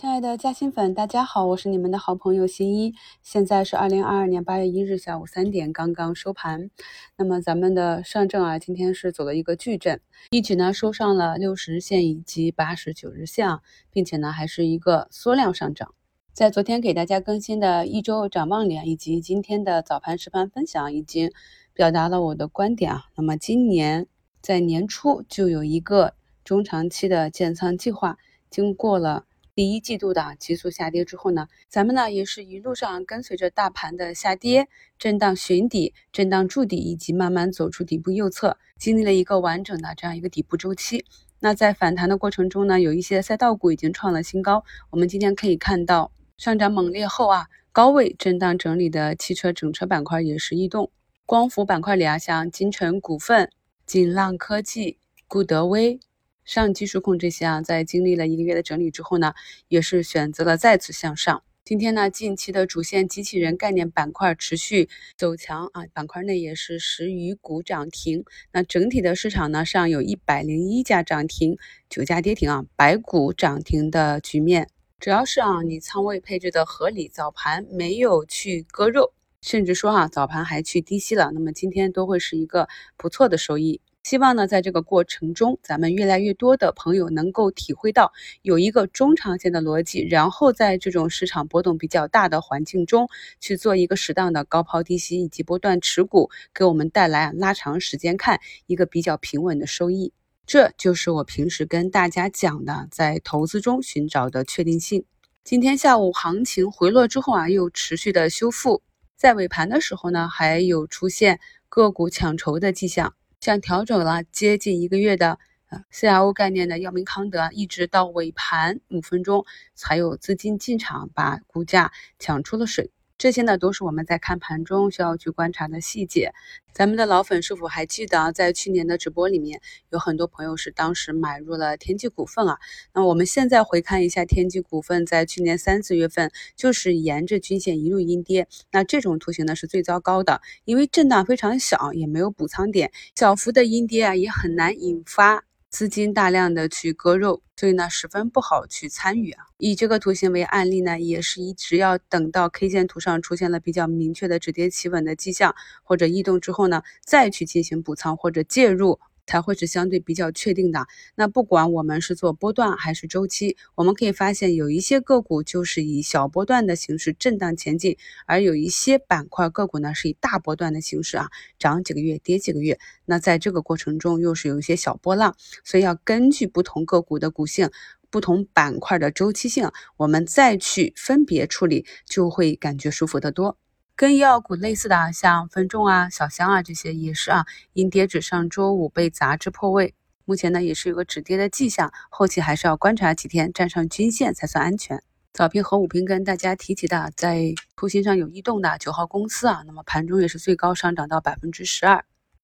亲爱的嘉兴粉，大家好，我是你们的好朋友新一。现在是二零二二年八月一日下午三点，刚刚收盘。那么咱们的上证啊，今天是走了一个巨震，一举呢收上了六十日线以及八十九日线，啊，并且呢还是一个缩量上涨。在昨天给大家更新的一周展望里啊，以及今天的早盘实盘分享，已经表达了我的观点啊。那么今年在年初就有一个中长期的建仓计划，经过了。第一季度的急速下跌之后呢，咱们呢也是一路上跟随着大盘的下跌，震荡寻底、震荡筑底，以及慢慢走出底部右侧，经历了一个完整的这样一个底部周期。那在反弹的过程中呢，有一些赛道股已经创了新高。我们今天可以看到上涨猛烈后啊，高位震荡整理的汽车整车板块也是异动。光伏板块里啊，像金城股份、锦浪科技、固德威。上技术控这些啊，在经历了一个月的整理之后呢，也是选择了再次向上。今天呢，近期的主线机器人概念板块持续走强啊，板块内也是十余股涨停。那整体的市场呢，上有一百零一家涨停，九家跌停啊，百股涨停的局面。只要是啊，你仓位配置的合理，早盘没有去割肉，甚至说啊，早盘还去低吸了，那么今天都会是一个不错的收益。希望呢，在这个过程中，咱们越来越多的朋友能够体会到有一个中长线的逻辑，然后在这种市场波动比较大的环境中去做一个适当的高抛低吸以及波段持股，给我们带来拉长时间看一个比较平稳的收益。这就是我平时跟大家讲的，在投资中寻找的确定性。今天下午行情回落之后啊，又持续的修复，在尾盘的时候呢，还有出现个股抢筹的迹象。像调整了接近一个月的呃 CRO 概念的药明康德，一直到尾盘五分钟才有资金进场，把股价抢出了水。这些呢，都是我们在看盘中需要去观察的细节。咱们的老粉是否还记得，在去年的直播里面，有很多朋友是当时买入了天际股份啊？那我们现在回看一下天际股份，在去年三四月份就是沿着均线一路阴跌，那这种图形呢是最糟糕的，因为震荡非常小，也没有补仓点，小幅的阴跌啊，也很难引发。资金大量的去割肉，所以呢十分不好去参与啊。以这个图形为案例呢，也是一直要等到 K 线图上出现了比较明确的止跌企稳的迹象或者异动之后呢，再去进行补仓或者介入。才会是相对比较确定的。那不管我们是做波段还是周期，我们可以发现有一些个股就是以小波段的形式震荡前进，而有一些板块个股呢是以大波段的形式啊涨几个月跌几个月。那在这个过程中又是有一些小波浪，所以要根据不同个股的股性、不同板块的周期性，我们再去分别处理，就会感觉舒服得多。跟医药股类似的，像分众啊、小香啊这些也是啊，阴跌指上周五被砸至破位，目前呢也是有个止跌的迹象，后期还是要观察几天，站上均线才算安全。早评和午评跟大家提及的，在图形上有异动的九号公司啊，那么盘中也是最高上涨到百分之十二，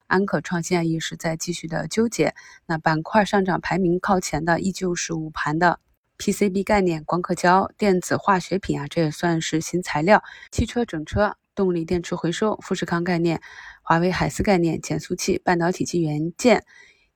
安可创新啊也是在继续的纠结。那板块上涨排名靠前的依旧是午盘的。PCB 概念、光刻胶、电子化学品啊，这也算是新材料。汽车整车。动力电池回收、富士康概念、华为海思概念、减速器、半导体及元件、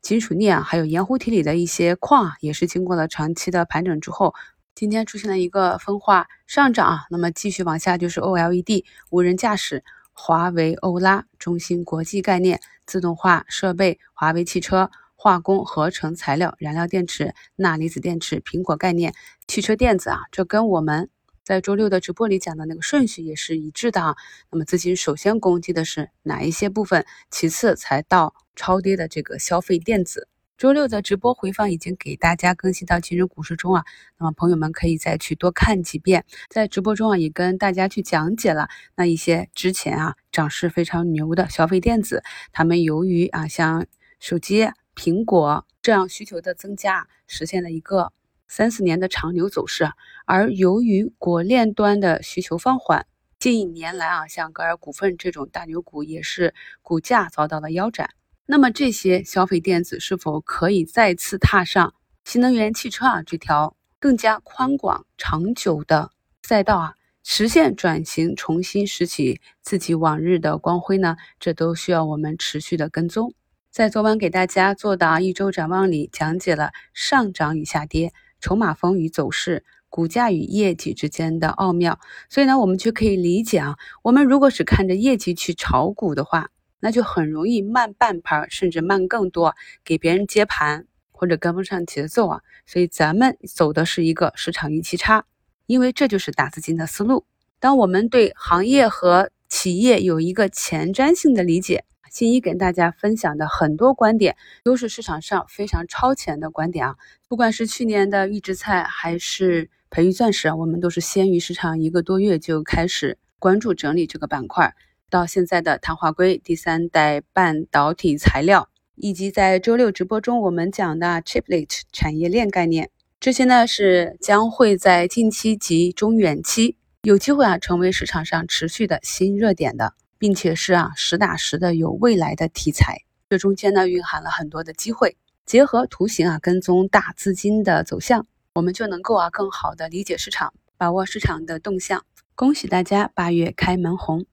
金属镍啊，还有盐湖体里的一些矿啊，也是经过了长期的盘整之后，今天出现了一个分化上涨啊。那么继续往下就是 OLED、无人驾驶、华为欧拉、中芯国际概念、自动化设备、华为汽车、化工合成材料、燃料电池、钠离子电池、苹果概念、汽车电子啊，这跟我们。在周六的直播里讲的那个顺序也是一致的啊。那么资金首先攻击的是哪一些部分？其次才到超跌的这个消费电子。周六的直播回放已经给大家更新到今日股市中啊。那么朋友们可以再去多看几遍。在直播中啊，也跟大家去讲解了那一些之前啊涨势非常牛的消费电子，他们由于啊像手机、苹果这样需求的增加，实现了一个。三四年的长牛走势，而由于国链端的需求放缓，近一年来啊，像格尔股份这种大牛股也是股价遭到了腰斩。那么这些消费电子是否可以再次踏上新能源汽车啊这条更加宽广长久的赛道啊，实现转型，重新拾起自己往日的光辉呢？这都需要我们持续的跟踪。在昨晚给大家做的一周展望里，讲解了上涨与下跌。筹码峰与走势，股价与业绩之间的奥妙。所以呢，我们就可以理解啊，我们如果是看着业绩去炒股的话，那就很容易慢半拍，甚至慢更多，给别人接盘或者跟不上节奏啊。所以咱们走的是一个市场预期差，因为这就是大资金的思路。当我们对行业和企业有一个前瞻性的理解。新一跟大家分享的很多观点都是市场上非常超前的观点啊！不管是去年的预制菜，还是培育钻石，我们都是先于市场一个多月就开始关注整理这个板块。到现在的碳化硅、第三代半导体材料，以及在周六直播中我们讲的 Chiplet 产业链概念，这些呢是将会在近期及中远期有机会啊成为市场上持续的新热点的。并且是啊实打实的有未来的题材，这中间呢蕴含了很多的机会。结合图形啊，跟踪大资金的走向，我们就能够啊更好的理解市场，把握市场的动向。恭喜大家八月开门红！